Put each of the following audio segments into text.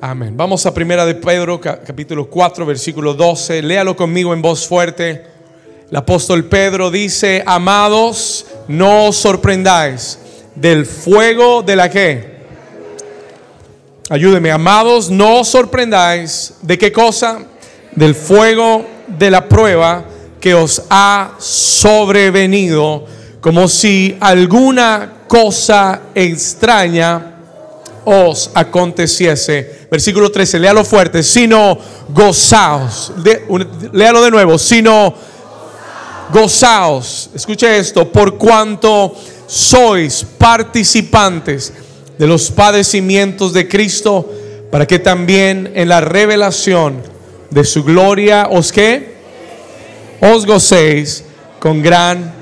Amén. Vamos a primera de Pedro, capítulo 4, versículo 12. Léalo conmigo en voz fuerte. El apóstol Pedro dice, amados, no os sorprendáis del fuego de la que. Ayúdeme, amados, no os sorprendáis de qué cosa? Del fuego de la prueba que os ha sobrevenido, como si alguna cosa extraña os aconteciese. Versículo 13, léalo fuerte, sino gozaos. léalo de nuevo, sino gozaos. Escuche esto, por cuanto sois participantes de los padecimientos de Cristo, para que también en la revelación de su gloria os que os gocéis con gran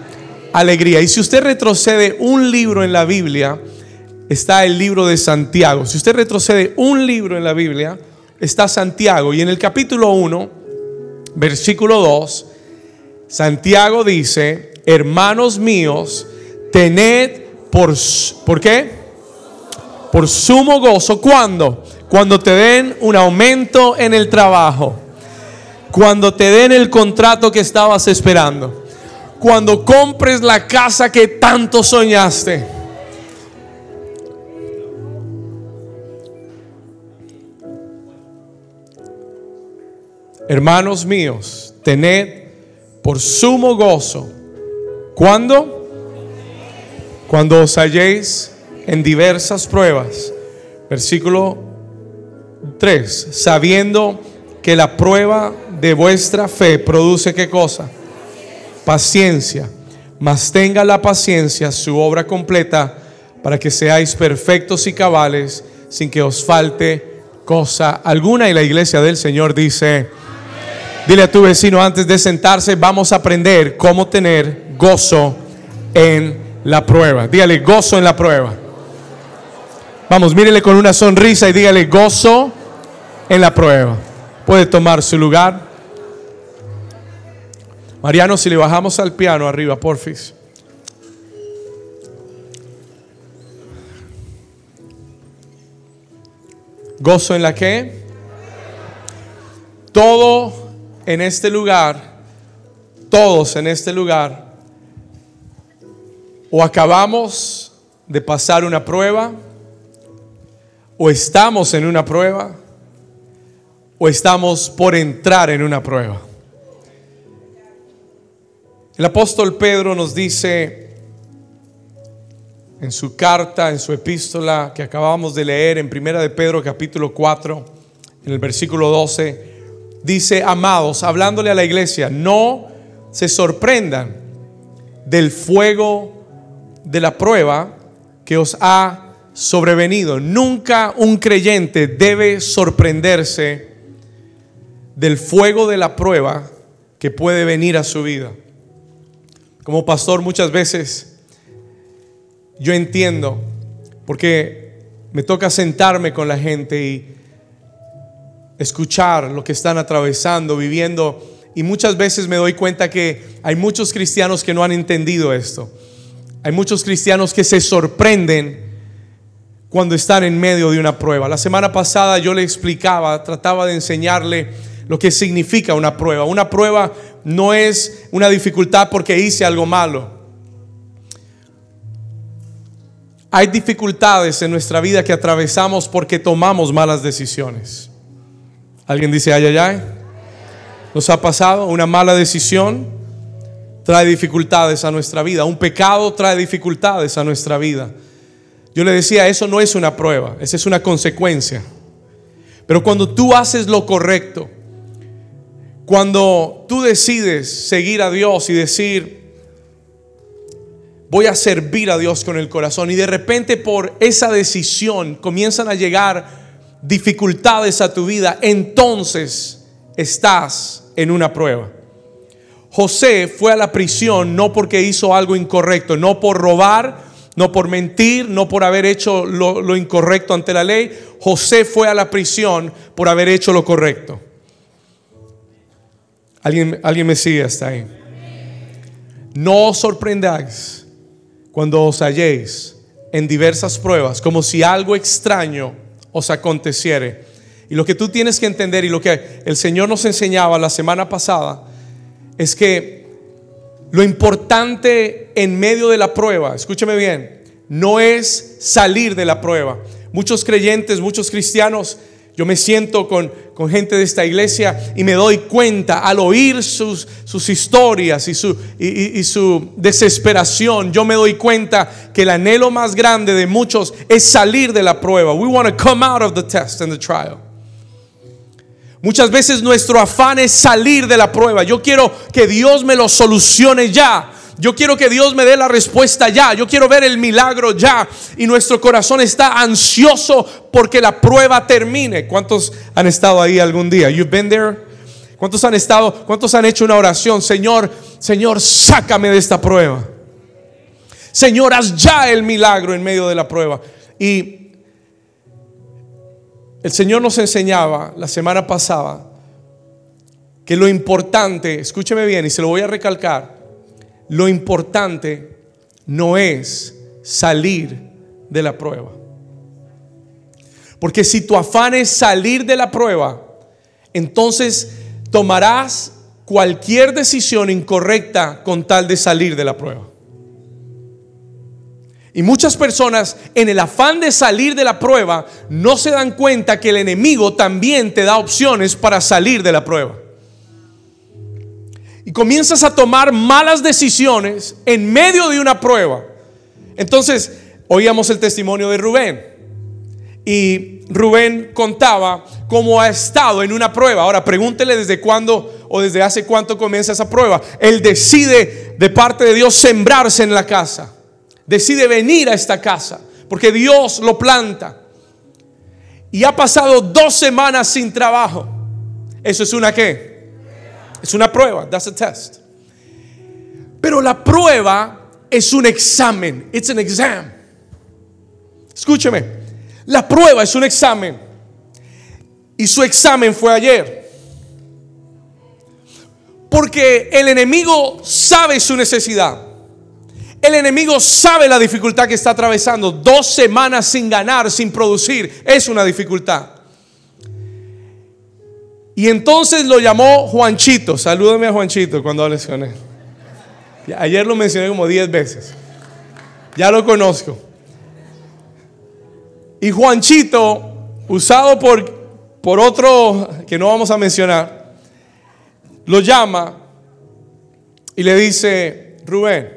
alegría. Y si usted retrocede un libro en la Biblia, está el libro de Santiago. Si usted retrocede un libro en la Biblia, está Santiago. Y en el capítulo 1, versículo 2, Santiago dice, hermanos míos, tened por, ¿por qué? Por sumo gozo. ¿Cuándo? Cuando te den un aumento en el trabajo. Cuando te den el contrato que estabas esperando. Cuando compres la casa que tanto soñaste Hermanos míos, tened por sumo gozo. ¿Cuándo? Cuando os halléis en diversas pruebas. Versículo 3. Sabiendo que la prueba de vuestra fe produce qué cosa? Paciencia. Mas tenga la paciencia su obra completa para que seáis perfectos y cabales sin que os falte cosa alguna. Y la iglesia del Señor dice, Dile a tu vecino antes de sentarse, vamos a aprender cómo tener gozo en la prueba. Dígale gozo en la prueba. Vamos, mírele con una sonrisa y dígale gozo en la prueba. Puede tomar su lugar. Mariano, si le bajamos al piano arriba, porfis. Gozo en la que todo en este lugar, todos en este lugar, o acabamos de pasar una prueba, o estamos en una prueba, o estamos por entrar en una prueba. El apóstol Pedro nos dice en su carta, en su epístola que acabamos de leer en Primera de Pedro capítulo 4, en el versículo 12, dice, amados, hablándole a la iglesia, no se sorprendan del fuego de la prueba que os ha sobrevenido. Nunca un creyente debe sorprenderse del fuego de la prueba que puede venir a su vida. Como pastor muchas veces yo entiendo, porque me toca sentarme con la gente y escuchar lo que están atravesando, viviendo. Y muchas veces me doy cuenta que hay muchos cristianos que no han entendido esto. Hay muchos cristianos que se sorprenden cuando están en medio de una prueba. La semana pasada yo le explicaba, trataba de enseñarle lo que significa una prueba. Una prueba no es una dificultad porque hice algo malo. Hay dificultades en nuestra vida que atravesamos porque tomamos malas decisiones. ¿Alguien dice ay, ay, ay? ¿Nos ha pasado una mala decisión? Trae dificultades a nuestra vida. Un pecado trae dificultades a nuestra vida. Yo le decía, eso no es una prueba, esa es una consecuencia. Pero cuando tú haces lo correcto, cuando tú decides seguir a Dios y decir, voy a servir a Dios con el corazón, y de repente por esa decisión comienzan a llegar dificultades a tu vida, entonces estás en una prueba. José fue a la prisión no porque hizo algo incorrecto, no por robar, no por mentir, no por haber hecho lo, incorrecto ante la ley. José fue a la prisión por haber hecho lo correcto. ¿Alguien, alguien me sigue hasta ahí? No os sorprendáis cuando os halléis en diversas pruebas, como si algo extraño os aconteciere. Y lo que tú tienes que entender y lo que el Señor nos enseñaba la semana pasada es que lo importante en medio de la prueba, escúcheme bien, no es salir de la prueba. Muchos creyentes, muchos cristianos, yo me siento con, gente de esta iglesia y me doy cuenta al oír sus, sus historias y su, y su desesperación, yo me doy cuenta que el anhelo más grande de muchos es salir de la prueba. We want to come out of the test and the trial. Muchas veces nuestro afán es salir de la prueba. Yo quiero que Dios me lo solucione ya. Yo quiero que Dios me dé la respuesta ya. Yo quiero ver el milagro ya. Y nuestro corazón está ansioso porque la prueba termine. ¿Cuántos han estado ahí algún día? You've been there. ¿Cuántos han estado? ¿Cuántos han hecho una oración? Señor, Señor, sácame de esta prueba. Señor, haz ya el milagro en medio de la prueba. Y el Señor nos enseñaba la semana pasada que lo importante, escúcheme bien y se lo voy a recalcar, lo importante no es salir de la prueba. Porque si tu afán es salir de la prueba, entonces tomarás cualquier decisión incorrecta con tal de salir de la prueba. Y muchas personas en el afán de salir de la prueba no se dan cuenta que el enemigo también te da opciones para salir de la prueba y comienzas a tomar malas decisiones en medio de una prueba. Entonces, oíamos el testimonio de Rubén. Y Rubén contaba cómo ha estado en una prueba. Ahora pregúntele desde cuándo o desde hace cuánto comienza esa prueba. Él decide de parte de Dios sembrarse en la casa. Decide venir a esta casa porque Dios lo planta. Y ha pasado dos semanas sin trabajo. ¿Eso es una qué? Es una prueba, that's a test. Pero la prueba es un examen, it's an exam. Escúcheme, la prueba es un examen. Y su examen fue ayer. Porque el enemigo sabe su necesidad. El enemigo sabe la dificultad que está atravesando. Dos semanas sin ganar, sin producir, es una dificultad. Y entonces lo llamó Juanchito. Salúdame a Juanchito cuando hables con él. Ayer lo mencioné como 10 veces. Ya lo conozco. Y Juanchito, usado por, por otro que no vamos a mencionar, lo llama y le dice, Rubén,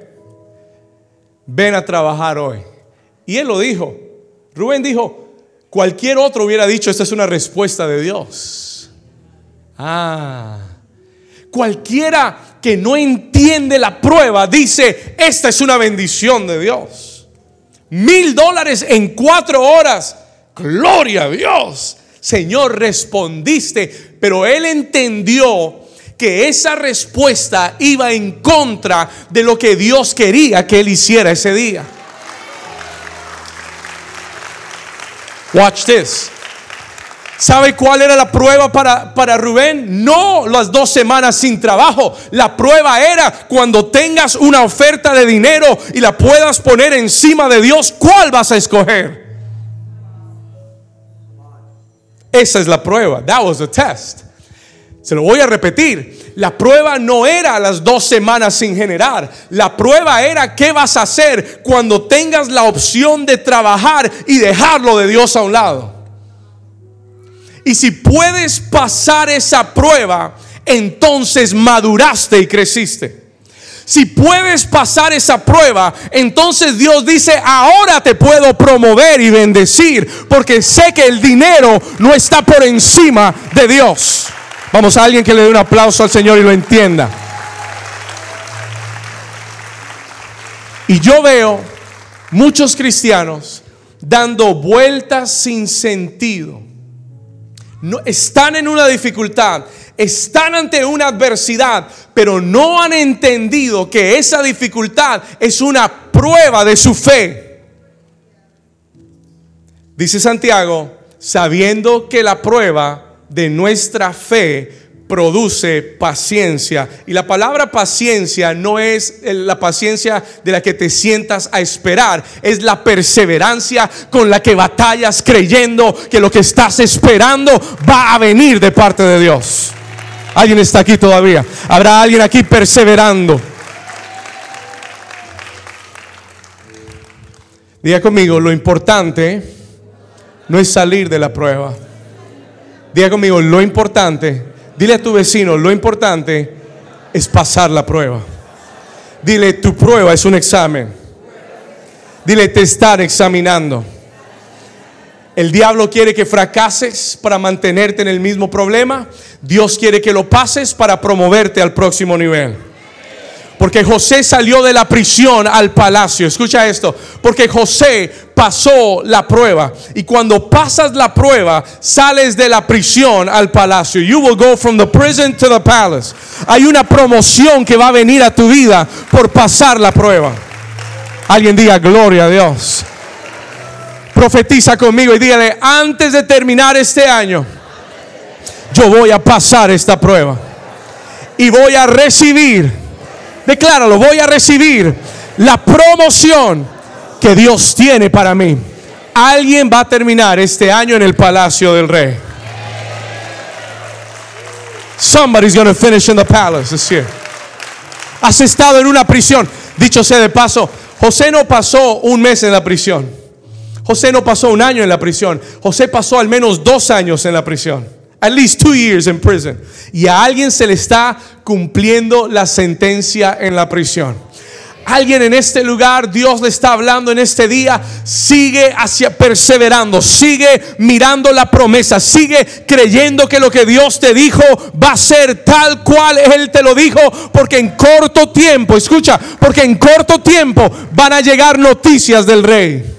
ven a trabajar hoy. Y él lo dijo. Rubén dijo, cualquier otro hubiera dicho, esta es una respuesta de Dios. Ah, cualquiera que no entiende la prueba dice, esta es una bendición de Dios. Mil dólares en cuatro horas. Gloria a Dios. Señor, respondiste, pero él entendió que esa respuesta iba en contra de lo que Dios quería que él hiciera ese día. Watch this. ¿Sabe cuál era la prueba para, para Rubén? No las dos semanas sin trabajo. La prueba era cuando tengas una oferta de dinero y la puedas poner encima de Dios, ¿cuál vas a escoger? Esa es la prueba. That was the test. Se lo voy a repetir. La prueba no era las dos semanas sin generar. La prueba era qué vas a hacer cuando tengas la opción de trabajar y dejarlo de Dios a un lado. Y si puedes pasar esa prueba, entonces maduraste y creciste. Si puedes pasar esa prueba, entonces Dios dice, ahora te puedo promover y bendecir, porque sé que el dinero no está por encima de Dios. Vamos a alguien que le dé un aplauso al Señor y lo entienda. Y yo veo muchos cristianos dando vueltas sin sentido no, están en una dificultad, están ante una adversidad, pero no han entendido que esa dificultad es una prueba de su fe. Dice Santiago, sabiendo que la prueba de nuestra fe produce paciencia. Y la palabra paciencia no es la paciencia de la que te sientas a esperar, es la perseverancia con la que batallas creyendo que lo que estás esperando va a venir de parte de Dios. ¿Alguien está aquí todavía? ¿Habrá alguien aquí perseverando? Diga conmigo, lo importante no es salir de la prueba. Diga conmigo, lo importante Dile a tu vecino, lo importante es pasar la prueba. Dile, tu prueba es un examen. Dile, te están examinando. El diablo quiere que fracases para mantenerte en el mismo problema. Dios quiere que lo pases para promoverte al próximo nivel. Porque José salió de la prisión al palacio. Escucha esto. Porque José pasó la prueba. Y cuando pasas la prueba, sales de la prisión al palacio. You will go from the prison to the palace. Hay una promoción que va a venir a tu vida por pasar la prueba. Alguien diga gloria a Dios. Profetiza conmigo y dígale, antes de terminar este año, yo voy a pasar esta prueba. Y voy a recibir Decláralo, voy a recibir la promoción que Dios tiene para mí. Alguien va a terminar este año en el palacio del rey. Somebody's going to finish in the palace this year. Has estado en una prisión. Dicho sea de paso, José no pasó un mes en la prisión. José no pasó un año en la prisión. José pasó al menos dos años en la prisión. At least two years in prison. Y a alguien se le está cumpliendo la sentencia en la prisión. Alguien en este lugar, Dios le está hablando en este día, sigue hacia perseverando, sigue mirando la promesa, sigue creyendo que lo que Dios te dijo va a ser tal cual Él te lo dijo, porque en corto tiempo, escucha, porque en corto tiempo van a llegar noticias del rey.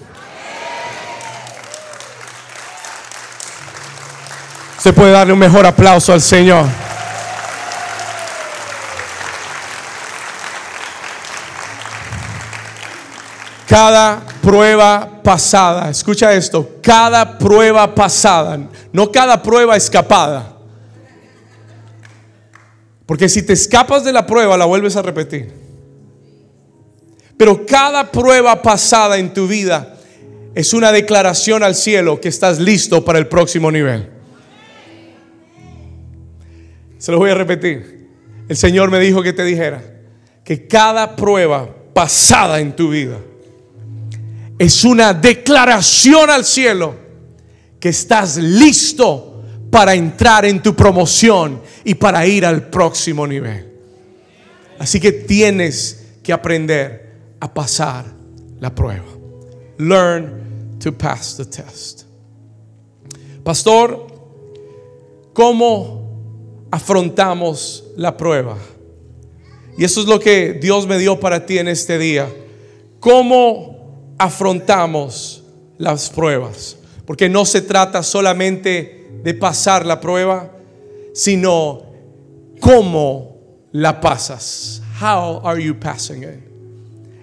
Se puede darle un mejor aplauso al Señor. Cada prueba pasada, escucha esto, cada prueba pasada, no cada prueba escapada. Porque si te escapas de la prueba, la vuelves a repetir. Pero cada prueba pasada en tu vida es una declaración al cielo que estás listo para el próximo nivel. Se lo voy a repetir. El Señor me dijo que te dijera que cada prueba pasada en tu vida es una declaración al cielo que estás listo para entrar en tu promoción y para ir al próximo nivel. Así que tienes que aprender a pasar la prueba. Learn to pass the test. Pastor, ¿cómo afrontamos la prueba. Y eso es lo que Dios me dio para ti en este día. ¿Cómo afrontamos las pruebas? Porque no se trata solamente de pasar la prueba, sino cómo la pasas. How are you passing it?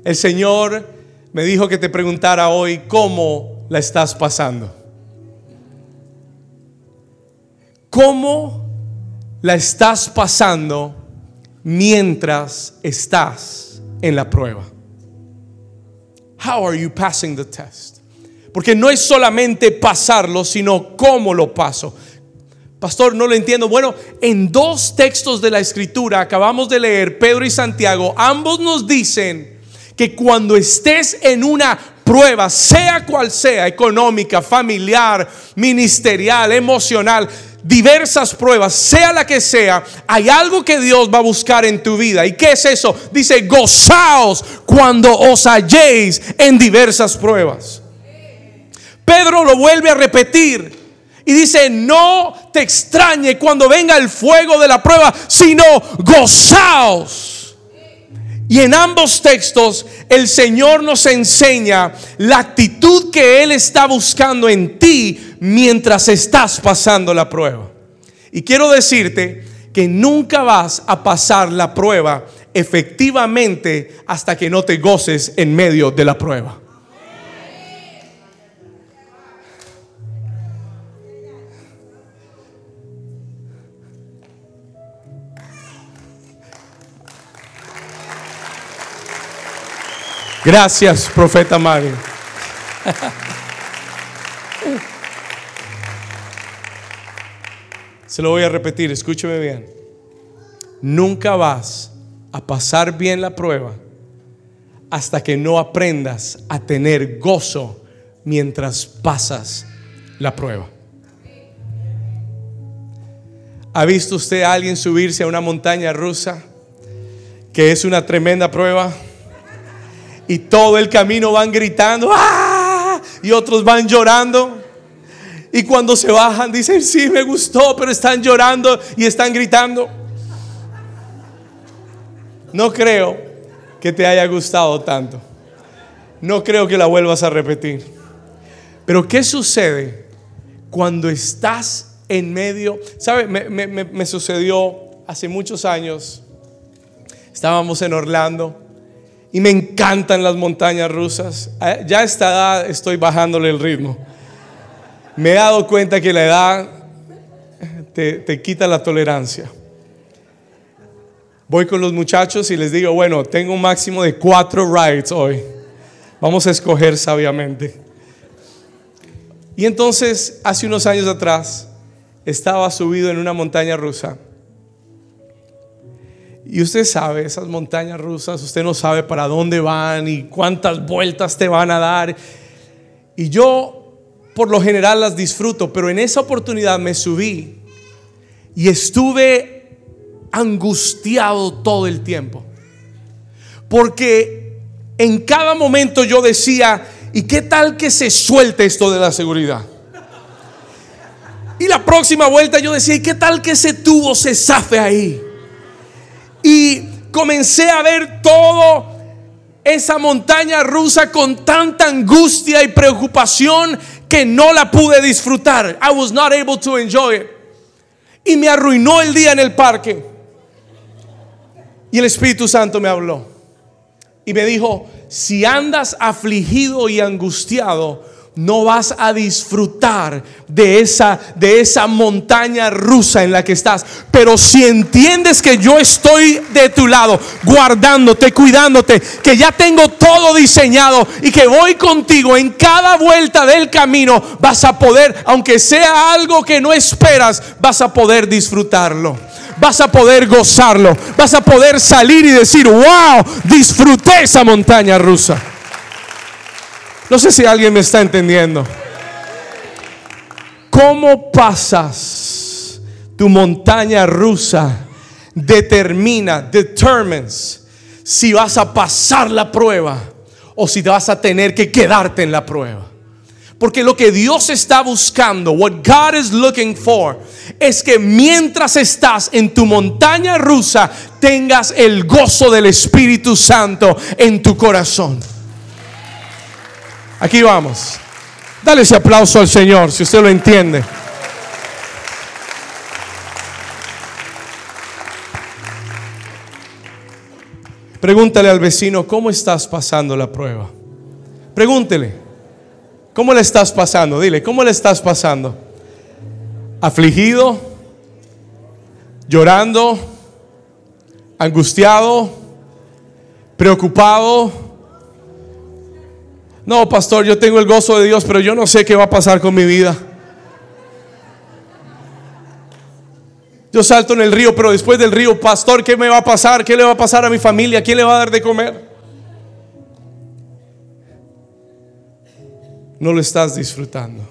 El Señor me dijo que te preguntara hoy cómo la estás pasando. ¿Cómo la estás pasando mientras estás en la prueba? How are you passing the test? Porque no es solamente pasarlo, sino cómo lo paso. Pastor, no lo entiendo. Bueno, en dos textos de la escritura acabamos de leer, Pedro y Santiago, ambos nos dicen que cuando estés en una prueba, sea cual sea, económica, familiar, ministerial, emocional, diversas pruebas, sea la que sea, hay algo que Dios va a buscar en tu vida. ¿Y qué es eso? Dice, gozaos cuando os halléis en diversas pruebas. Pedro lo vuelve a repetir. Y dice, no te extrañe cuando venga el fuego de la prueba, sino gozaos. Y en ambos textos el Señor nos enseña la actitud que Él está buscando en ti mientras estás pasando la prueba. Y quiero decirte que nunca vas a pasar la prueba efectivamente hasta que no te goces en medio de la prueba. Gracias, profeta Mario. Se lo voy a repetir, escúcheme bien. Nunca vas a pasar bien la prueba hasta que no aprendas a tener gozo mientras pasas la prueba. ¿Ha visto usted a alguien subirse a una montaña rusa que es una tremenda prueba? Y todo el camino van gritando, ¡ah! Y otros van llorando. Y cuando se bajan dicen, sí, me gustó, pero están llorando y están gritando. No creo que te haya gustado tanto. No creo que la vuelvas a repetir. Pero ¿qué sucede cuando estás en medio? ¿Sabe? Me, sucedió hace muchos años. Estábamos en Orlando y me encantan las montañas rusas. Eh, ya a esta edad estoy bajándole el ritmo. Me he dado cuenta que la edad te, te quita la tolerancia voy con los muchachos y les digo, bueno, tengo un máximo de cuatro rides hoy. Vamos a escoger sabiamente. Y entonces, hace unos años atrás, estaba subido en una montaña rusa. Y usted sabe, esas montañas rusas, usted no sabe para dónde van y cuántas vueltas te van a dar. Y yo, por lo general, las disfruto, pero en esa oportunidad me subí y estuve angustiado todo el tiempo. Porque en cada momento yo decía, ¿y qué tal que se suelte esto de la seguridad? Y la próxima vuelta yo decía, ¿y qué tal que ese tubo se zafe ahí? Y comencé a ver todo esa montaña rusa con tanta angustia y preocupación que no la pude disfrutar. I was not able to enjoy it. Y me arruinó el día en el parque. Y el Espíritu Santo me habló y me dijo, si andas afligido y angustiado, no vas a disfrutar de esa de esa montaña rusa en la que estás, pero si entiendes que yo estoy de tu lado, guardándote, cuidándote, que ya tengo todo diseñado y que voy contigo en cada vuelta del camino, vas a poder, aunque sea algo que no esperas, vas a poder disfrutarlo. Vas a poder gozarlo, vas a poder salir y decir, wow, disfruté esa montaña rusa. No sé si alguien me está entendiendo. ¿Cómo pasas tu montaña rusa? Determina, determines si vas a pasar la prueba o si vas a tener que quedarte en la prueba. Porque lo que Dios está buscando, what God is looking for, es que mientras estás en tu montaña rusa, tengas el gozo del Espíritu Santo en tu corazón. Aquí vamos. Dale ese aplauso al Señor, si usted lo entiende. Pregúntale al vecino, ¿cómo estás pasando la prueba? Pregúntele. ¿Cómo le estás pasando? Dile, ¿cómo le estás pasando? ¿Afligido? ¿Llorando? ¿Angustiado? ¿Preocupado? No, pastor, yo tengo el gozo de Dios, pero yo no sé qué va a pasar con mi vida. Yo salto en el río, pero después del río, pastor, ¿qué me va a pasar? ¿Qué le va a pasar a mi familia? ¿Quién le va a dar de comer? no lo estás disfrutando.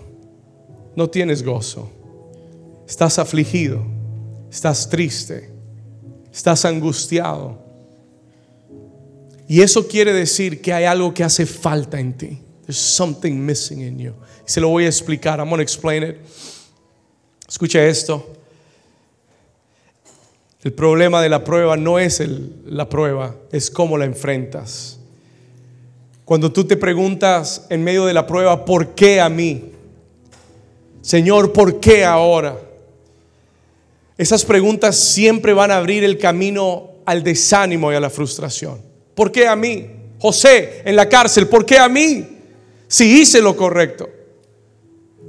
No tienes gozo. Estás afligido. Estás triste. Estás angustiado. Y eso quiere decir que hay algo que hace falta en ti. There's something missing in you. se lo voy a explicar. I'm going to explain it. Escucha esto. El problema de la prueba no es la prueba, es cómo la enfrentas. Cuando tú te preguntas en medio de la prueba, ¿por qué a mí? Señor, ¿por qué ahora? Esas preguntas siempre van a abrir el camino al desánimo y a la frustración. ¿Por qué a mí? José en la cárcel, ¿por qué a mí? Si hice lo correcto.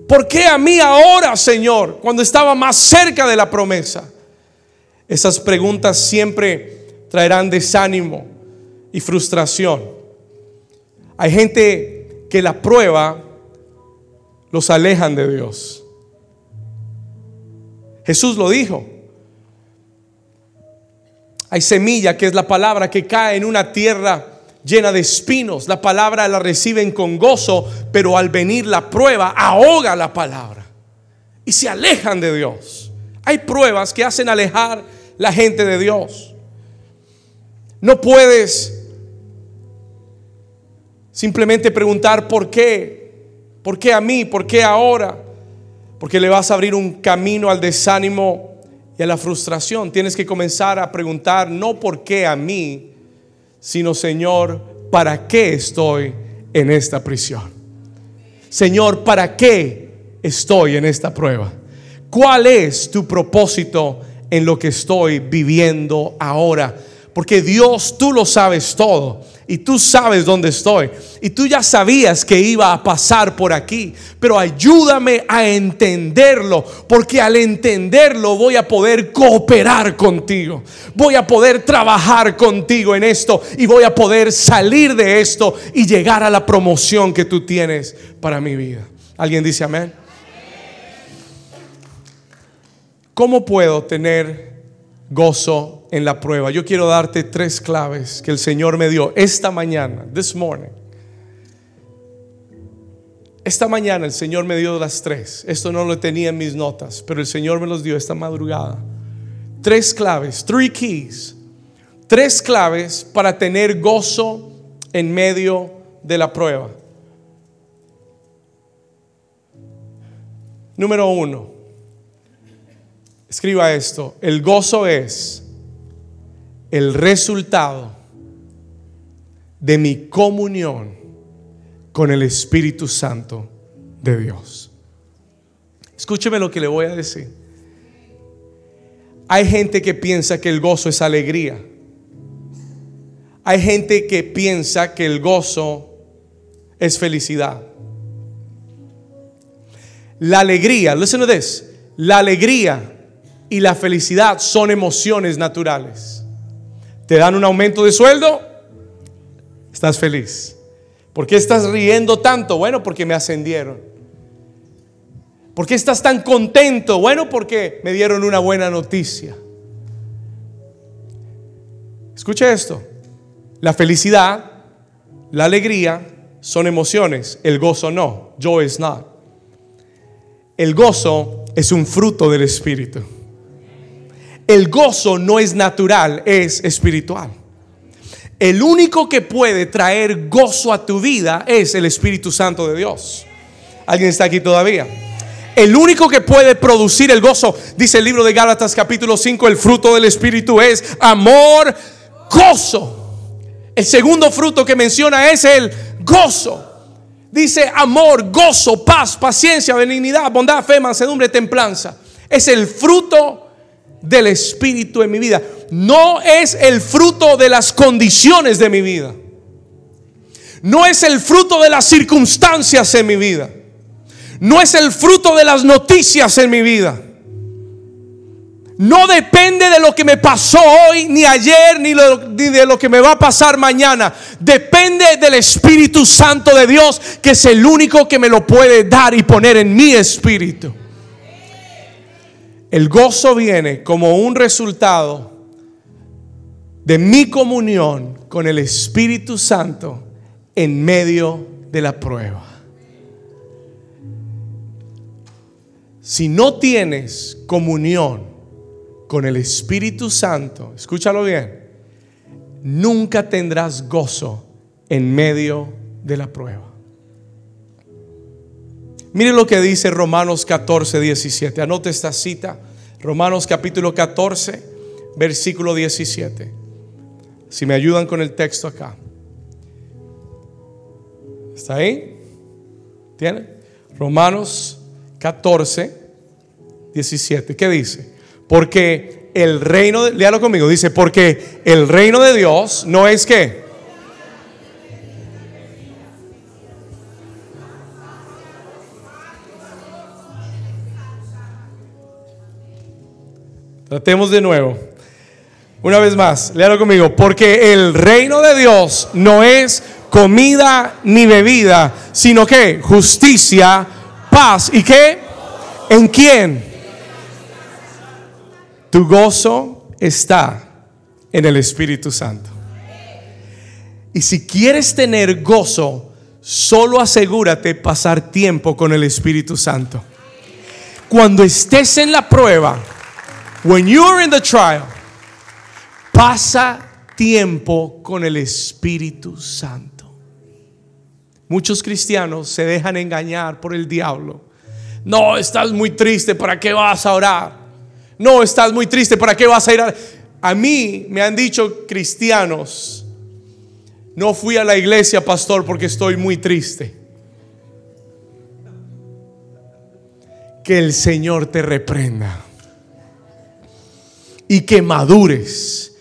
¿Por qué a mí ahora, Señor, cuando estaba más cerca de la promesa? Esas preguntas siempre traerán desánimo y frustración. Hay gente que la prueba los alejan de Dios. Jesús lo dijo. Hay semilla que es la palabra que cae en una tierra llena de espinos. La palabra la reciben con gozo, pero al venir la prueba ahoga la palabra y se alejan de Dios. Hay pruebas que hacen alejar la gente de Dios. No puedes simplemente preguntar por qué, por qué a mí, por qué ahora, porque le vas a abrir un camino al desánimo y a la frustración. Tienes que comenzar a preguntar no por qué a mí, sino Señor, ¿para qué estoy en esta prisión? Señor, ¿para qué estoy en esta prueba? ¿Cuál es tu propósito en lo que estoy viviendo ahora? Porque Dios, tú lo sabes todo y tú sabes dónde estoy. Y tú ya sabías que iba a pasar por aquí. Pero ayúdame a entenderlo. Porque al entenderlo voy a poder cooperar contigo. Voy a poder trabajar contigo en esto. Y voy a poder salir de esto y llegar a la promoción que tú tienes para mi vida. ¿Alguien dice amén? ¿Cómo puedo tener gozo en la prueba. Yo quiero darte tres claves que el Señor me dio esta mañana, this morning. Esta mañana el Señor me dio las tres. Esto no lo tenía en mis notas, pero el Señor me los dio esta madrugada. Tres claves, three keys. Tres claves para tener gozo en medio de la prueba. Número uno, Escriba esto, el gozo es el resultado de mi comunión con el Espíritu Santo de Dios. Escúcheme lo que le voy a decir. Hay gente que piensa que el gozo es alegría. Hay gente que piensa que el gozo es felicidad. La alegría, listen to this, la alegría y la felicidad son emociones naturales. ¿Te dan un aumento de sueldo? Estás feliz. ¿Por qué estás riendo tanto? Bueno, porque me ascendieron. ¿Por qué estás tan contento? Bueno, porque me dieron una buena noticia. Escucha esto. La felicidad, la alegría son emociones. El gozo no. Joy is not. El gozo es un fruto del Espíritu el gozo no es natural, es espiritual. El único que puede traer gozo a tu vida es el Espíritu Santo de Dios. ¿Alguien está aquí todavía? El único que puede producir el gozo, dice el libro de Gálatas capítulo 5, el fruto del Espíritu es amor, gozo. El segundo fruto que menciona es el gozo. Dice amor, gozo, paz, paciencia, benignidad, bondad, fe, mansedumbre, templanza. Es el fruto del Espíritu en mi vida. No es el fruto de las condiciones de mi vida. No es el fruto de las circunstancias en mi vida. No es el fruto de las noticias en mi vida. No depende de lo que me pasó hoy, ni ayer, ni, ni, de lo que me va a pasar mañana. Depende del Espíritu Santo de Dios, que es el único que me lo puede dar y poner en mi espíritu. El gozo viene como un resultado de mi comunión con el Espíritu Santo en medio de la prueba. Si no tienes comunión con el Espíritu Santo, escúchalo bien, nunca tendrás gozo en medio de la prueba. Mire lo que dice Romanos 14, 17. Anote esta cita. Romanos capítulo 14, versículo 17. Si me ayudan con el texto acá. ¿Está ahí? ¿Tiene? Romanos 14, 17. ¿Qué dice? Porque el reino, de, léalo conmigo, dice, porque el reino de Dios no es que Tratemos de nuevo. Una vez más, léalo conmigo. Porque el reino de Dios no es comida ni bebida, sino que justicia, paz y qué? ¿En quién? Tu gozo está en el Espíritu Santo. Y si quieres tener gozo, solo asegúrate pasar tiempo con el Espíritu Santo. Cuando estés en la prueba, when you're in the trial, pasa tiempo con el Espíritu Santo. Muchos cristianos se dejan engañar por el diablo. No, estás muy triste, ¿para qué vas a orar? No, estás muy triste, ¿para qué vas a ir a... A mí me han dicho cristianos, no fui a la iglesia, pastor, porque estoy muy triste. Que el Señor te reprenda y que madures,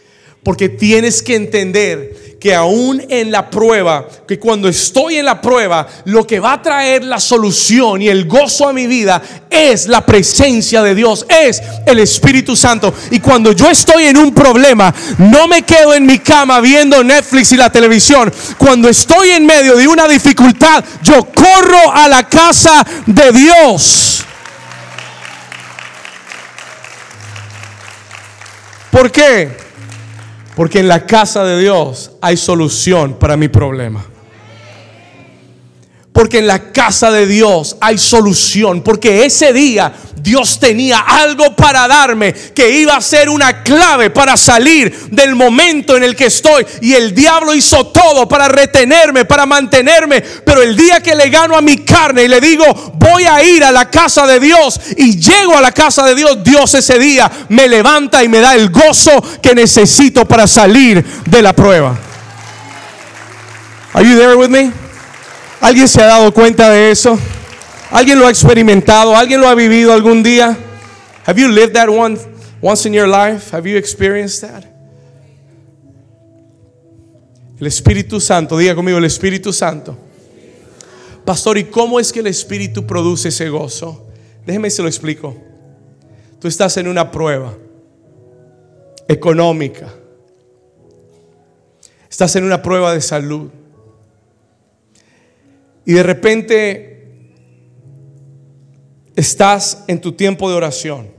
porque tienes que entender que aún en la prueba, que cuando estoy en la prueba, lo que va a traer la solución y el gozo a mi vida es la presencia de Dios, es el Espíritu Santo. Y cuando yo estoy en un problema, no me quedo en mi cama viendo Netflix y la televisión. Cuando estoy en medio de una dificultad, yo corro a la casa de Dios. ¿Por qué? Porque en la casa de Dios hay solución para mi problema. Porque en la casa de Dios hay solución. Porque ese día Dios tenía algo para darme que iba a ser una clave para salir del momento en el que estoy. Y el diablo hizo todo para retenerme, para mantenerme. Pero el día que le gano a mi carne y le digo, voy a ir a la casa de Dios y llego a la casa de Dios, Dios ese día me levanta y me da el gozo que necesito para salir de la prueba. Are you there with me? ¿Alguien se ha dado cuenta de eso? ¿Alguien lo ha experimentado? ¿Alguien lo ha vivido algún día? Have you lived that one once in your life? Have you experienced that? El Espíritu Santo, diga conmigo, el Espíritu Santo. Pastor, ¿y cómo es que el Espíritu produce ese gozo? Déjeme se lo explico. Tú estás en una prueba económica. Estás en una prueba de salud. Y de repente estás en tu tiempo de oración.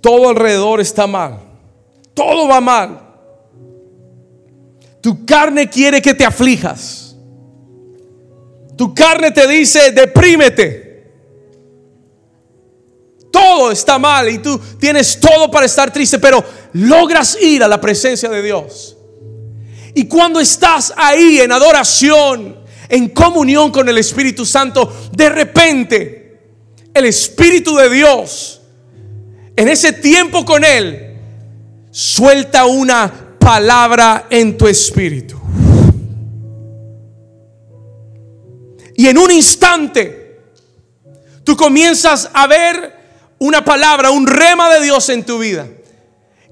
Todo alrededor está mal. Todo va mal. Tu carne quiere que te aflijas. Tu carne te dice, deprímete. Todo está mal y tú tienes todo para estar triste, pero logras ir a la presencia de Dios. Y cuando estás ahí en adoración, en comunión con el Espíritu Santo, de repente el Espíritu de Dios, en ese tiempo con Él, suelta una palabra en tu espíritu. Y en un instante, tú comienzas a ver una palabra, un rema de Dios en tu vida.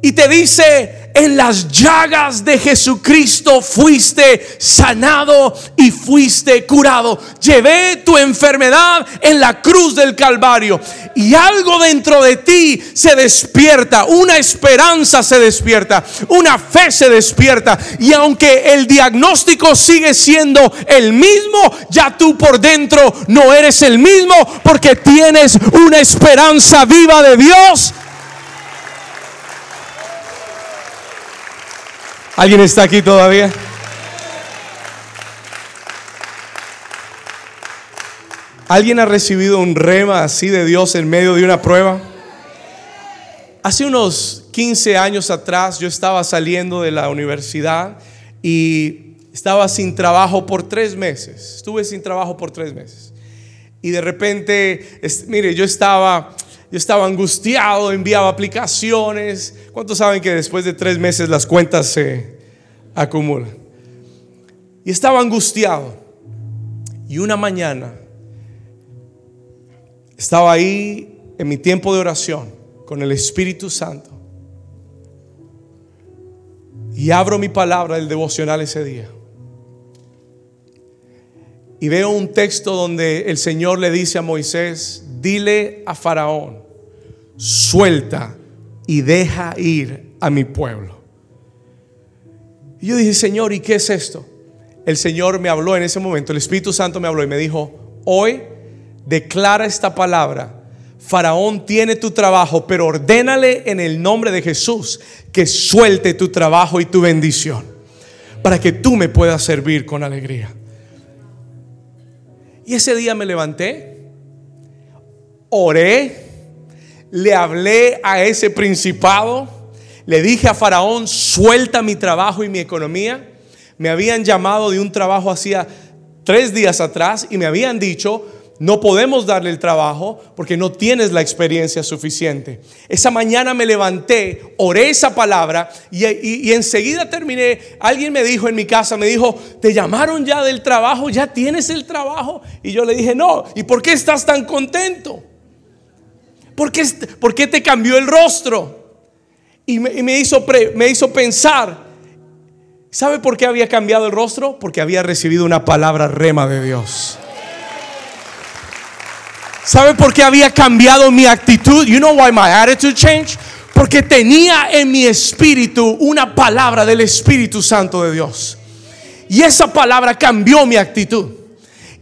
Y te dice, en las llagas de Jesucristo fuiste sanado y fuiste curado. Llevé tu enfermedad en la cruz del Calvario. Y algo dentro de ti se despierta, una esperanza se despierta, una fe se despierta. Y aunque el diagnóstico sigue siendo el mismo, ya tú por dentro no eres el mismo porque tienes una esperanza viva de Dios ¿Alguien está aquí todavía? ¿Alguien ha recibido un rema así de Dios en medio de una prueba? Hace unos 15 años atrás yo estaba saliendo de la universidad y estaba sin trabajo por tres meses. Estuve sin trabajo por tres meses. Y de repente, mire, yo estaba yo estaba angustiado, enviaba aplicaciones. ¿Cuántos saben que después de tres meses las cuentas se acumulan? Y estaba angustiado. Y una mañana estaba ahí en mi tiempo de oración con el Espíritu Santo. Y abro mi palabra del devocional ese día. Y veo un texto donde el Señor le dice a Moisés, dile a Faraón suelta y deja ir a mi pueblo. Y yo dije, Señor, ¿y qué es esto? El Señor me habló en ese momento, el Espíritu Santo me habló y me dijo, hoy declara esta palabra. Faraón tiene tu trabajo, pero ordénale en el nombre de Jesús que suelte tu trabajo y tu bendición para que tú me puedas servir con alegría. Y ese día me levanté, oré, le hablé a ese principado, le dije a Faraón, suelta mi trabajo y mi economía. Me habían llamado de un trabajo hacía tres días atrás y me habían dicho, no podemos darle el trabajo porque no tienes la experiencia suficiente. Esa mañana me levanté, oré esa palabra y, enseguida terminé. Alguien me dijo en mi casa, me dijo, ¿te llamaron ya del trabajo? ¿Ya tienes el trabajo? Y yo le dije, no. ¿Y por qué estás tan contento? ¿Por qué, por qué te cambió el rostro? Y me, hizo me hizo pensar. ¿Sabe por qué había cambiado el rostro? Porque había recibido una palabra rema de Dios. ¿Sabe por qué había cambiado mi actitud? You know why my attitude changed? Porque tenía en mi espíritu una palabra del Espíritu Santo de Dios. Y esa palabra cambió mi actitud.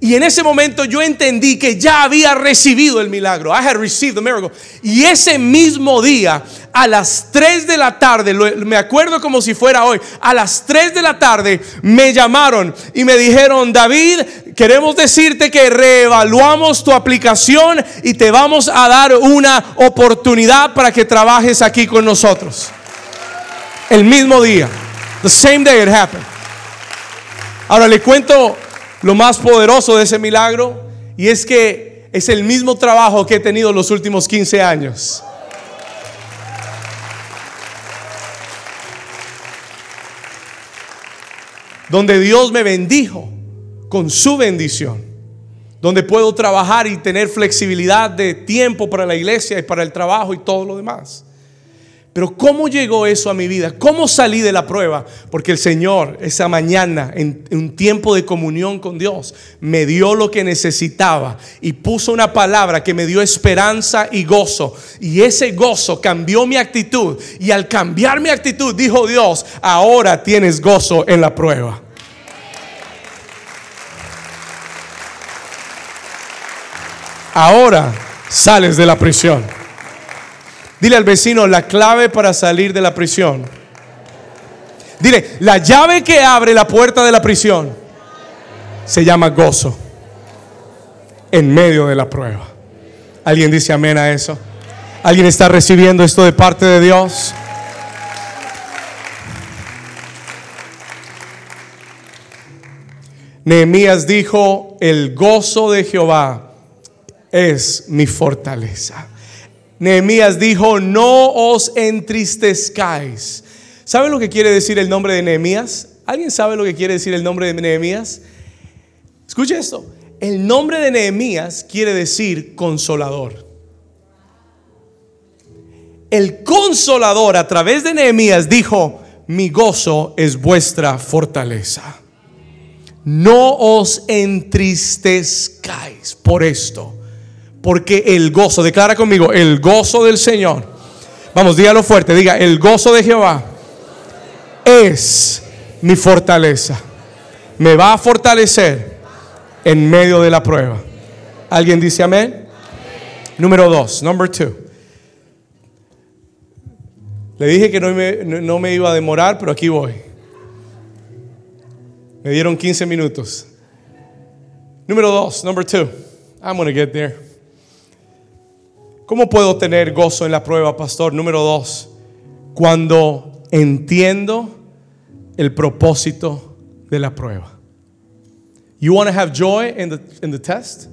Y en ese momento yo entendí que ya había recibido el milagro. I had received the miracle. Y ese mismo día, a las 3 de la tarde, me acuerdo como si fuera hoy, a las 3 de la tarde me llamaron y me dijeron, David, queremos decirte que reevaluamos tu aplicación y te vamos a dar una oportunidad para que trabajes aquí con nosotros. El mismo día. The same day it happened. Ahora le cuento lo más poderoso de ese milagro y es que es el mismo trabajo que he tenido los últimos 15 años. Donde Dios me bendijo con su bendición. Donde puedo trabajar y tener flexibilidad de tiempo para la iglesia y para el trabajo y todo lo demás. Pero ¿cómo llegó eso a mi vida? ¿Cómo salí de la prueba? Porque el Señor esa mañana, en, un tiempo de comunión con Dios, me dio lo que necesitaba y puso una palabra que me dio esperanza y gozo. Y ese gozo cambió mi actitud. Y al cambiar mi actitud, dijo Dios, ahora tienes gozo en la prueba. Ahora sales de la prisión. Dile al vecino la clave para salir de la prisión. Dile, la llave que abre la puerta de la prisión se llama gozo en medio de la prueba. ¿Alguien dice amén a eso? ¿Alguien está recibiendo esto de parte de Dios? Nehemías dijo, el gozo de Jehová es mi fortaleza. Nehemías dijo, no os entristezcáis. ¿Sabe lo que quiere decir el nombre de Nehemías? ¿Alguien sabe lo que quiere decir el nombre de Nehemías? Escuche esto. El nombre de Nehemías quiere decir consolador. El consolador a través de Nehemías dijo, mi gozo es vuestra fortaleza. No os entristezcáis por esto porque el gozo, declara conmigo, el gozo del Señor. Vamos, dígalo fuerte, diga, el gozo de Jehová es mi fortaleza. Me va a fortalecer en medio de la prueba. ¿Alguien dice amén? Número dos, number two. Le dije que no me, iba a demorar, pero aquí voy. Me dieron 15 minutos. Número dos, number two. I'm going to get there. ¿Cómo puedo tener gozo en la prueba, pastor? Número dos, cuando entiendo el propósito de la prueba. You want to have joy in the, in the test?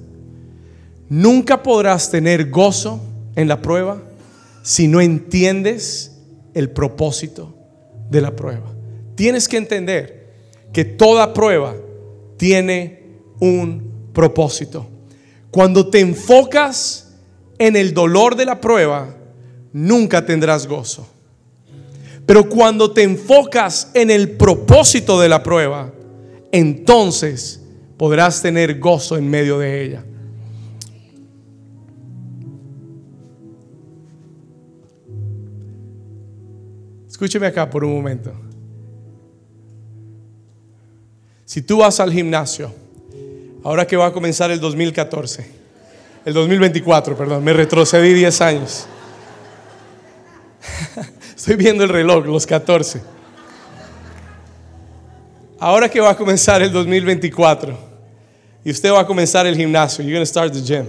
Nunca podrás tener gozo en la prueba si no entiendes el propósito de la prueba. Tienes que entender que toda prueba tiene un propósito. Cuando te enfocas en el dolor de la prueba, nunca tendrás gozo. Pero cuando te enfocas en el propósito de la prueba, entonces podrás tener gozo en medio de ella. Escúcheme acá por un momento. Si tú vas al gimnasio, ahora que va a comenzar el 2014, el 2024, perdón, me retrocedí 10 años. Estoy viendo el reloj, los 14. Ahora que va a comenzar el 2024 y usted va a comenzar el gimnasio, you're going to start the gym.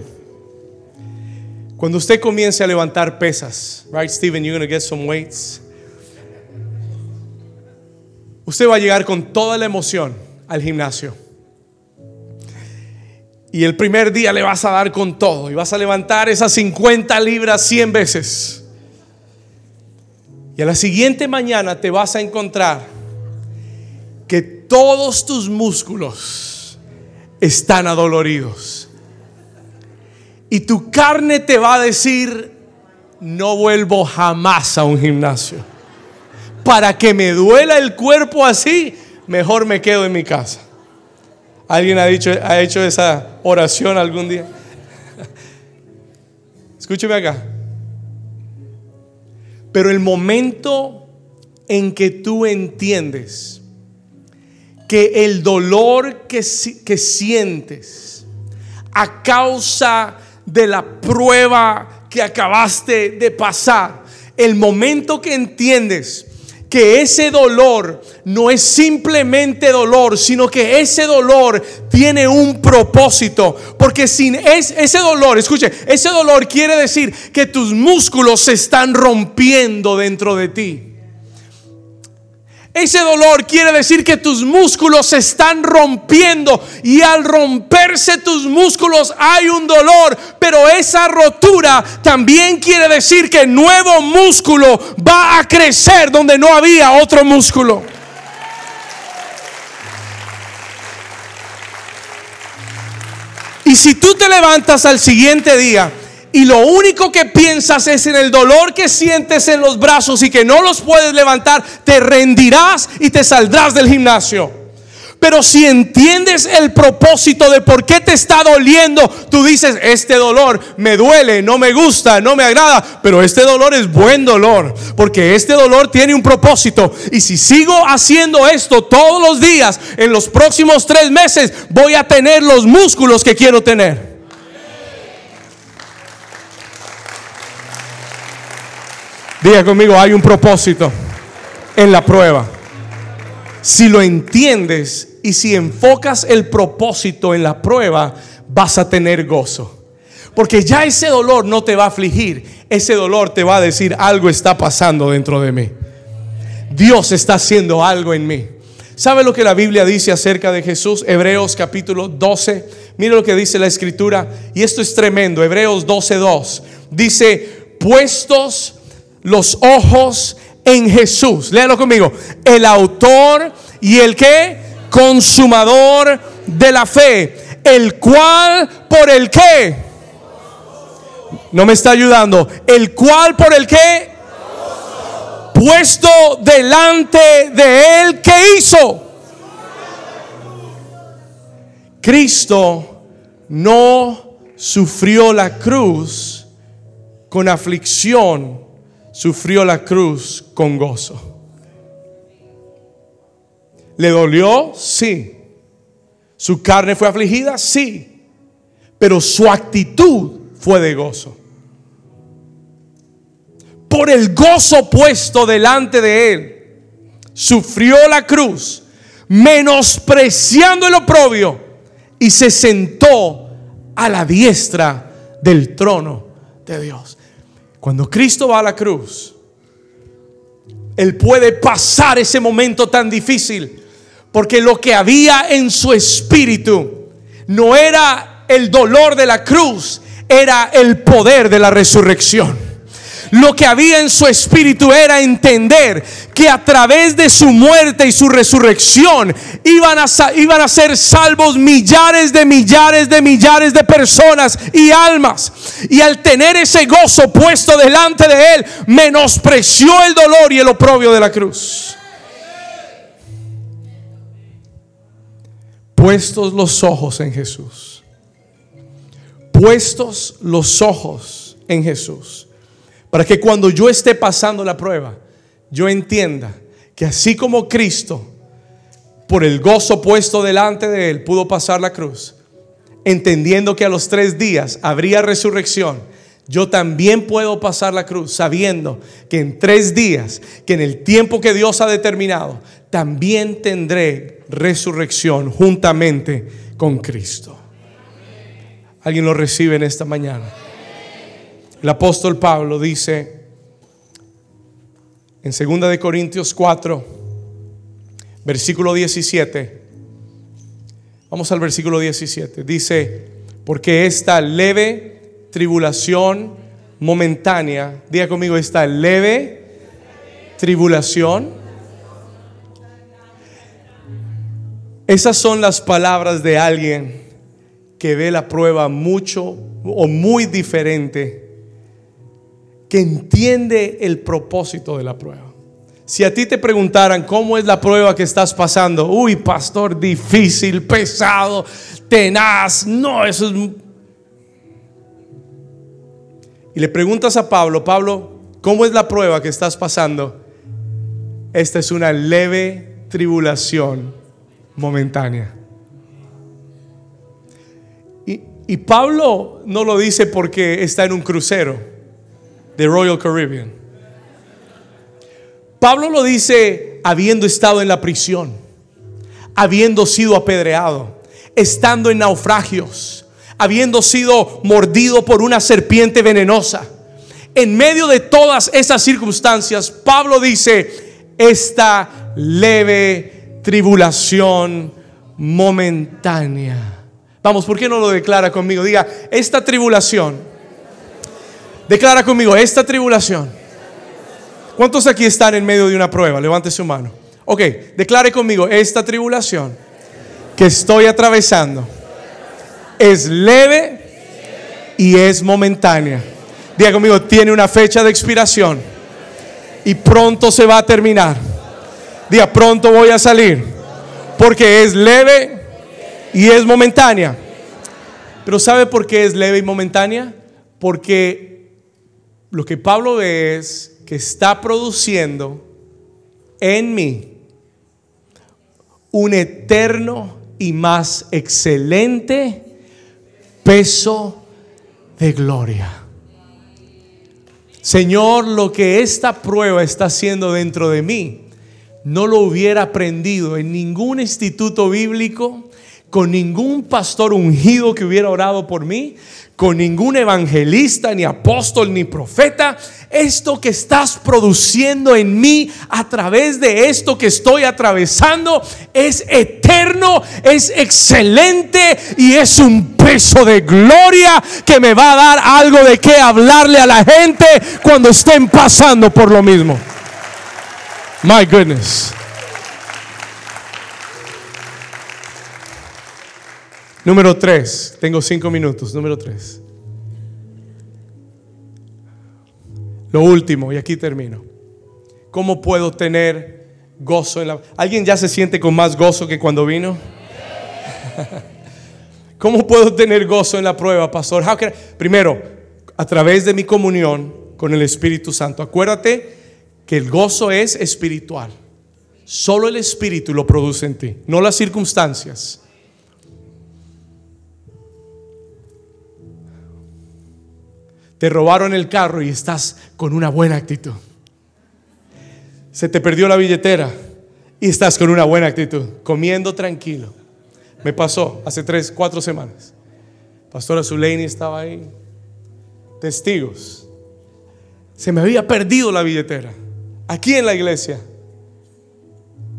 Cuando usted comience a levantar pesas, right, Steven, you're going to get some weights. Usted va a llegar con toda la emoción al gimnasio. Y el primer día le vas a dar con todo y vas a levantar esas 50 libras 100 veces. Y a la siguiente mañana te vas a encontrar que todos tus músculos están adoloridos. Y tu carne te va a decir, no vuelvo jamás a un gimnasio. Para que me duela el cuerpo así, mejor me quedo en mi casa. ¿Alguien ha, dicho, ha hecho esa oración algún día? Escúcheme acá. Pero el momento en que tú entiendes que el dolor que, que sientes a causa de la prueba que acabaste de pasar, el momento que entiendes que ese dolor no es simplemente dolor, sino que ese dolor tiene un propósito. Porque sin ese dolor, escuche, ese dolor quiere decir que tus músculos se están rompiendo dentro de ti. Ese dolor quiere decir que tus músculos se están rompiendo y al romperse tus músculos hay un dolor, pero esa rotura también quiere decir que nuevo músculo va a crecer donde no había otro músculo. Y si tú te levantas al siguiente día y lo único que piensas es en el dolor que sientes en los brazos y que no los puedes levantar, te rendirás y te saldrás del gimnasio. Pero si entiendes el propósito de por qué te está doliendo, tú dices, este dolor me duele, no me gusta, no me agrada, pero este dolor es buen dolor, porque este dolor tiene un propósito. Y si sigo haciendo esto todos los días, en los próximos tres meses, voy a tener los músculos que quiero tener. Diga conmigo, hay un propósito en la prueba. Si lo entiendes y si enfocas el propósito en la prueba, vas a tener gozo. Porque ya ese dolor no te va a afligir, ese dolor te va a decir algo está pasando dentro de mí. Dios está haciendo algo en mí. ¿Sabe lo que la Biblia dice acerca de Jesús? Hebreos capítulo 12. Mire lo que dice la escritura. Y esto es tremendo. Hebreos 12.2. Dice, puestos los ojos en Jesús. Léalo conmigo. El autor y el que consumador de la fe, el cual por el que no me está ayudando, el cual por el que puesto delante de él que hizo. Cristo no sufrió la cruz con aflicción sufrió la cruz con gozo. ¿Le dolió? Sí. ¿Su carne fue afligida? Sí. Pero su actitud fue de gozo. Por el gozo puesto delante de él, sufrió la cruz, menospreciando el oprobio, y se sentó a la diestra del trono de Dios. Cuando Cristo va a la cruz, Él puede pasar ese momento tan difícil, porque lo que había en su espíritu no era el dolor de la cruz, era el poder de la resurrección. Lo que había en su espíritu era entender que a través de su muerte y su resurrección iban a, ser salvos millares de millares de millares de personas y almas. Y al tener ese gozo puesto delante de él, menospreció el dolor y el oprobio de la cruz. Puestos los ojos en Jesús. Puestos los ojos en Jesús para que cuando yo esté pasando la prueba, yo entienda que así como Cristo por el gozo puesto delante de él, pudo pasar la cruz, entendiendo que a los tres días habría resurrección. Yo también puedo pasar la cruz sabiendo que en tres días, que en el tiempo que Dios ha determinado, también tendré resurrección juntamente con Cristo. ¿Alguien lo recibe en esta mañana? El apóstol Pablo dice en 2 de Corintios 4, versículo 17. Vamos al versículo 17. Dice, porque esta leve tribulación momentánea, diga conmigo, esta leve tribulación. Esas son las palabras de alguien que ve la prueba mucho o muy diferente que entiende el propósito de la prueba. Si a ti te preguntaran cómo es la prueba que estás pasando, uy, pastor, difícil, pesado, tenaz, no, eso es... Y le preguntas a Pablo, Pablo, ¿cómo es la prueba que estás pasando? Esta es una leve tribulación momentánea. Y, y Pablo no lo dice porque está en un crucero Royal Caribbean. Pablo lo dice habiendo estado en la prisión, habiendo sido apedreado, estando en naufragios, habiendo sido mordido por una serpiente venenosa. En medio de todas esas circunstancias, Pablo dice, esta leve tribulación momentánea. Vamos, ¿por qué no lo declara conmigo? Diga, esta tribulación Declara conmigo, esta tribulación. ¿Cuántos aquí están en medio de una prueba? Levante su mano. Ok, declare conmigo, esta tribulación que estoy atravesando es leve y es momentánea. Diga conmigo, tiene una fecha de expiración y pronto se va a terminar. Diga, pronto voy a salir porque es leve y es momentánea. Pero ¿sabe por qué es leve y momentánea? Porque lo que Pablo ve es que está produciendo en mí un eterno y más excelente peso de gloria. Señor, lo que esta prueba está haciendo dentro de mí, no lo hubiera aprendido en ningún instituto bíblico, con ningún pastor ungido que hubiera orado por mí, con ningún evangelista, ni apóstol, ni profeta. Esto que estás produciendo en mí a través de esto que estoy atravesando es eterno, es excelente y es un peso de gloria que me va a dar algo de qué hablarle a la gente cuando estén pasando por lo mismo. My goodness. Número tres, tengo cinco minutos. Número tres. Lo último, y aquí termino. ¿Cómo puedo tener gozo en la... ¿Alguien ya se siente con más gozo que cuando vino? ¿Cómo puedo tener gozo en la prueba, pastor? Primero, a través de mi comunión con el Espíritu Santo. Acuérdate que el gozo es espiritual. Solo el Espíritu lo produce en ti, no las circunstancias. Te robaron el carro y estás con una buena actitud. Se te perdió la billetera y estás con una buena actitud, comiendo tranquilo. Me pasó hace tres, cuatro semanas. Pastora Zuleini estaba ahí. Testigos. Se me había perdido la billetera. Aquí en la iglesia.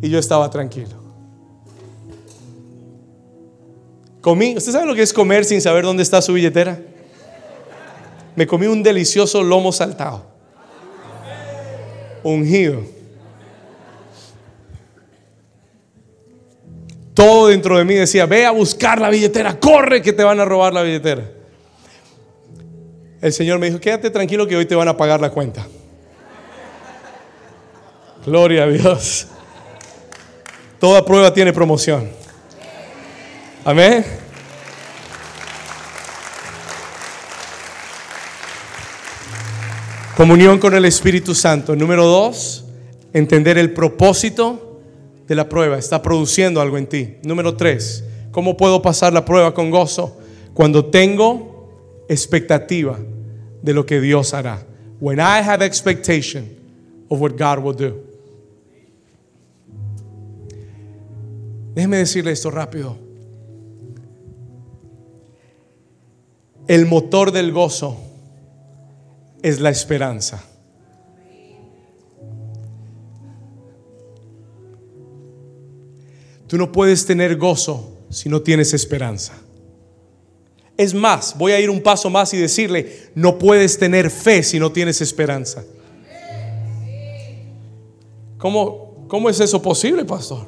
Y yo estaba tranquilo. Comí. ¿Usted sabe lo que es comer sin saber dónde está su billetera? Me comí un delicioso lomo saltado. Ungido. Todo dentro de mí decía, ve a buscar la billetera, corre que te van a robar la billetera. El Señor me dijo, quédate tranquilo que hoy te van a pagar la cuenta. Gloria a Dios. Toda prueba tiene promoción. Amén. Comunión con el Espíritu Santo. Número dos, entender el propósito de la prueba está produciendo algo en ti. Número tres, ¿cómo puedo pasar la prueba con gozo? Cuando tengo expectativa de lo que Dios hará. When I have expectation of what God will do. Déjeme decirle esto rápido. El motor del gozo es la esperanza. Tú no puedes tener gozo si no tienes esperanza. Es más, voy a ir un paso más y decirle, no puedes tener fe si no tienes esperanza. ¿Cómo, cómo es eso posible, pastor?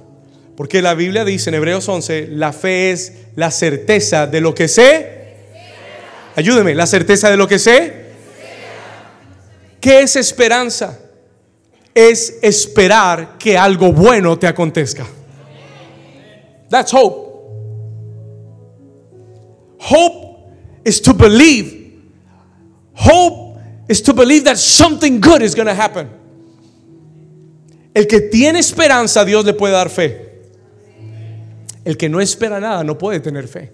Porque la Biblia dice en Hebreos 11, la fe es la certeza de lo que sé. Ayúdeme, la certeza de lo que sé. ¿Qué es esperanza? Es esperar que algo bueno te acontezca. That's hope. Hope is to believe. Hope is to believe that something good is going to happen. El que tiene esperanza, Dios le puede dar fe. El que no espera nada no puede tener fe.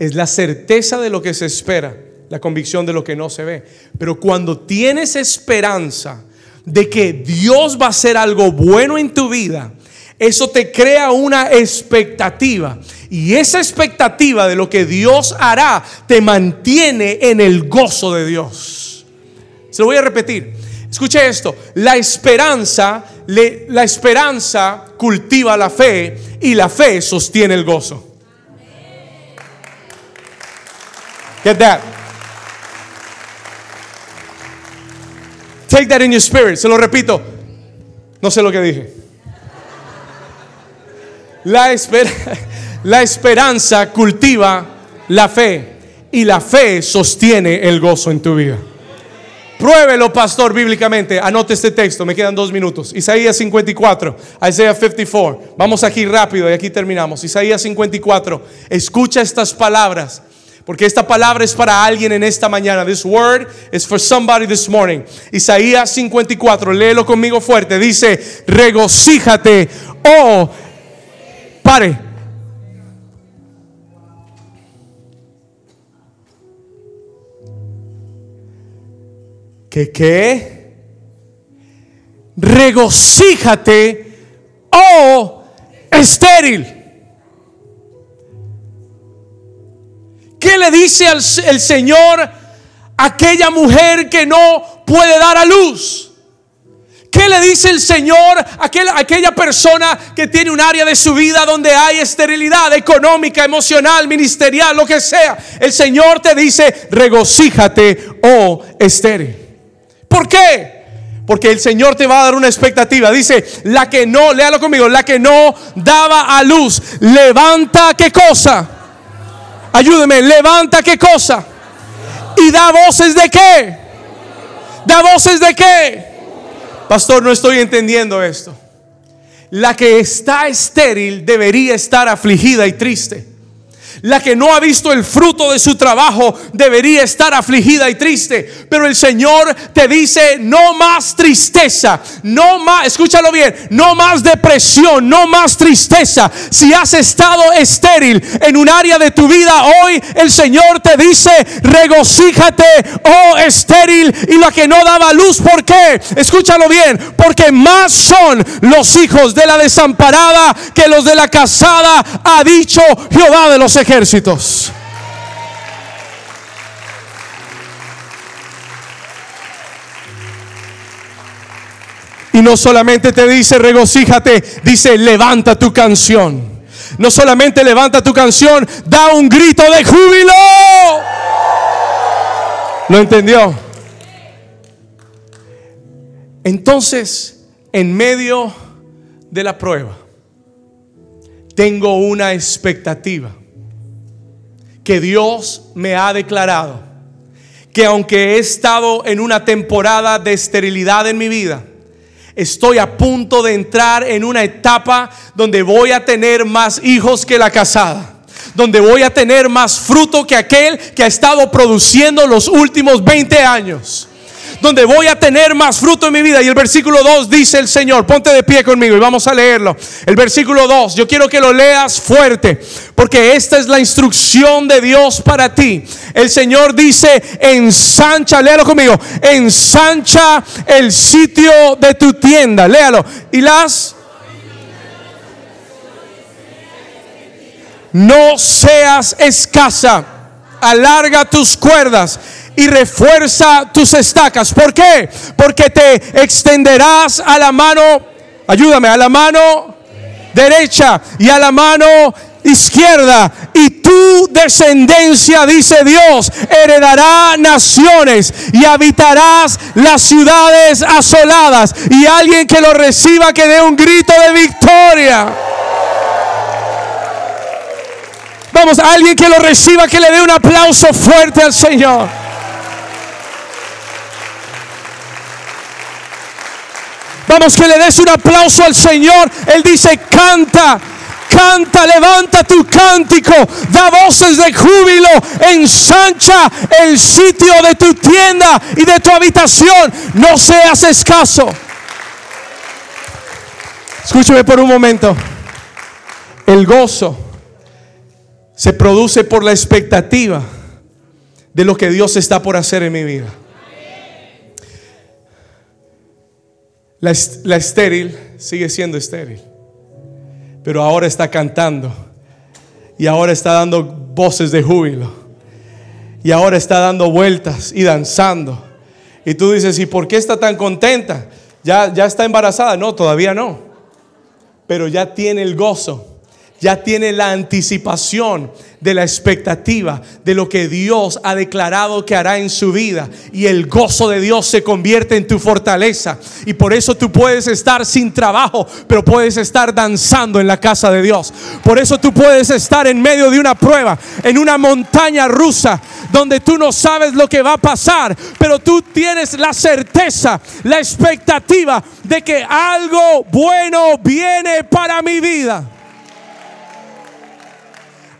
Es la certeza de lo que se espera, la convicción de lo que no se ve. Pero cuando tienes esperanza de que Dios va a hacer algo bueno en tu vida, eso te crea una expectativa. Y esa expectativa de lo que Dios hará te mantiene en el gozo de Dios. Se lo voy a repetir. Escuche esto. La esperanza, la esperanza cultiva la fe y la fe sostiene el gozo. Get that. Take that in your spirit. Se lo repito. No sé lo que dije. La, la esperanza cultiva la fe y la fe sostiene el gozo en tu vida. Pruébelo, pastor, bíblicamente. Anote este texto, me quedan dos minutos. Isaías 54, Isaías 54. Vamos aquí rápido y aquí terminamos. Isaías 54. Escucha estas palabras. Porque esta palabra es para alguien en esta mañana. This word is for somebody this morning. Isaías 54, léelo conmigo fuerte. Dice, regocíjate, oh Pare. ¿Qué qué? Regocíjate, oh estéril. ¿Qué le dice al, el Señor a aquella mujer que no puede dar a luz? ¿Qué le dice el Señor a aquella persona que tiene un área de su vida donde hay esterilidad económica, emocional, ministerial, lo que sea? El Señor te dice, regocíjate, oh estéril. ¿Por qué? Porque el Señor te va a dar una expectativa. Dice, la que no, léalo conmigo, la que no daba a luz, levanta qué cosa. Ayúdeme, levanta qué cosa. Y da voces de qué. Da voces de qué Pastor, no estoy entendiendo esto. La que está estéril debería estar afligida y triste. La que no ha visto el fruto de su trabajo debería estar afligida y triste. Pero el Señor te dice, no más tristeza, no más, escúchalo bien, no más depresión, no más tristeza. Si has estado estéril en un área de tu vida hoy, el Señor te dice, regocíjate, oh estéril, y la que no daba luz, ¿por qué? Escúchalo bien, porque más son los hijos de la desamparada que los de la casada, ha dicho Jehová de los ejércitos ejércitos. Y no solamente te dice regocíjate, dice levanta tu canción. No solamente levanta tu canción, da un grito de júbilo. ¿Lo entendió? Entonces, en medio de la prueba, tengo una expectativa que Dios me ha declarado que aunque he estado en una temporada de esterilidad en mi vida, estoy a punto de entrar en una etapa donde voy a tener más hijos que la casada donde voy a tener más fruto que aquel que ha estado produciendo los últimos 20 años donde voy a tener más fruto en mi vida. Y el versículo 2 dice el Señor, ponte de pie conmigo y vamos a leerlo. El versículo 2, yo quiero que lo leas fuerte, porque esta es la instrucción de Dios para ti. El Señor dice, ensancha, léalo conmigo, ensancha el sitio de tu tienda, léalo. Y las... No seas escasa, alarga tus cuerdas y refuerza tus estacas. ¿Por qué? Porque te extenderás a la mano, ayúdame, a la mano derecha y a la mano izquierda y tu descendencia, dice Dios, heredará naciones y habitarás las ciudades asoladas. Y alguien que lo reciba que dé un grito de victoria. Vamos, alguien que lo reciba, que le dé un aplauso fuerte al Señor. Vamos, que le des un aplauso al Señor. Él dice, canta. Canta, levanta tu cántico, da voces de júbilo, ensancha el sitio de tu tienda y de tu habitación. No seas escaso. Escúcheme por un momento. El gozo se produce por la expectativa de lo que Dios está por hacer en mi vida. La, estéril sigue siendo estéril, pero ahora está cantando y ahora está dando voces de júbilo y ahora está dando vueltas y danzando. Y tú dices, ¿y por qué está tan contenta? Ya, ya está embarazada. No, todavía no. Pero ya tiene el gozo ya tiene la anticipación de la expectativa de lo que Dios ha declarado que hará en su vida. Y el gozo de Dios se convierte en tu fortaleza. Y por eso tú puedes estar sin trabajo, pero puedes estar danzando en la casa de Dios. Por eso tú puedes estar en medio de una prueba, en una montaña rusa, donde tú no sabes lo que va a pasar, pero tú tienes la certeza, la expectativa de que algo bueno viene para mi vida.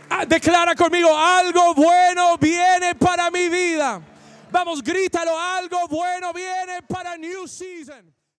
Ah, declara conmigo, algo bueno viene para mi vida. Vamos, grítalo, algo bueno viene para New Season.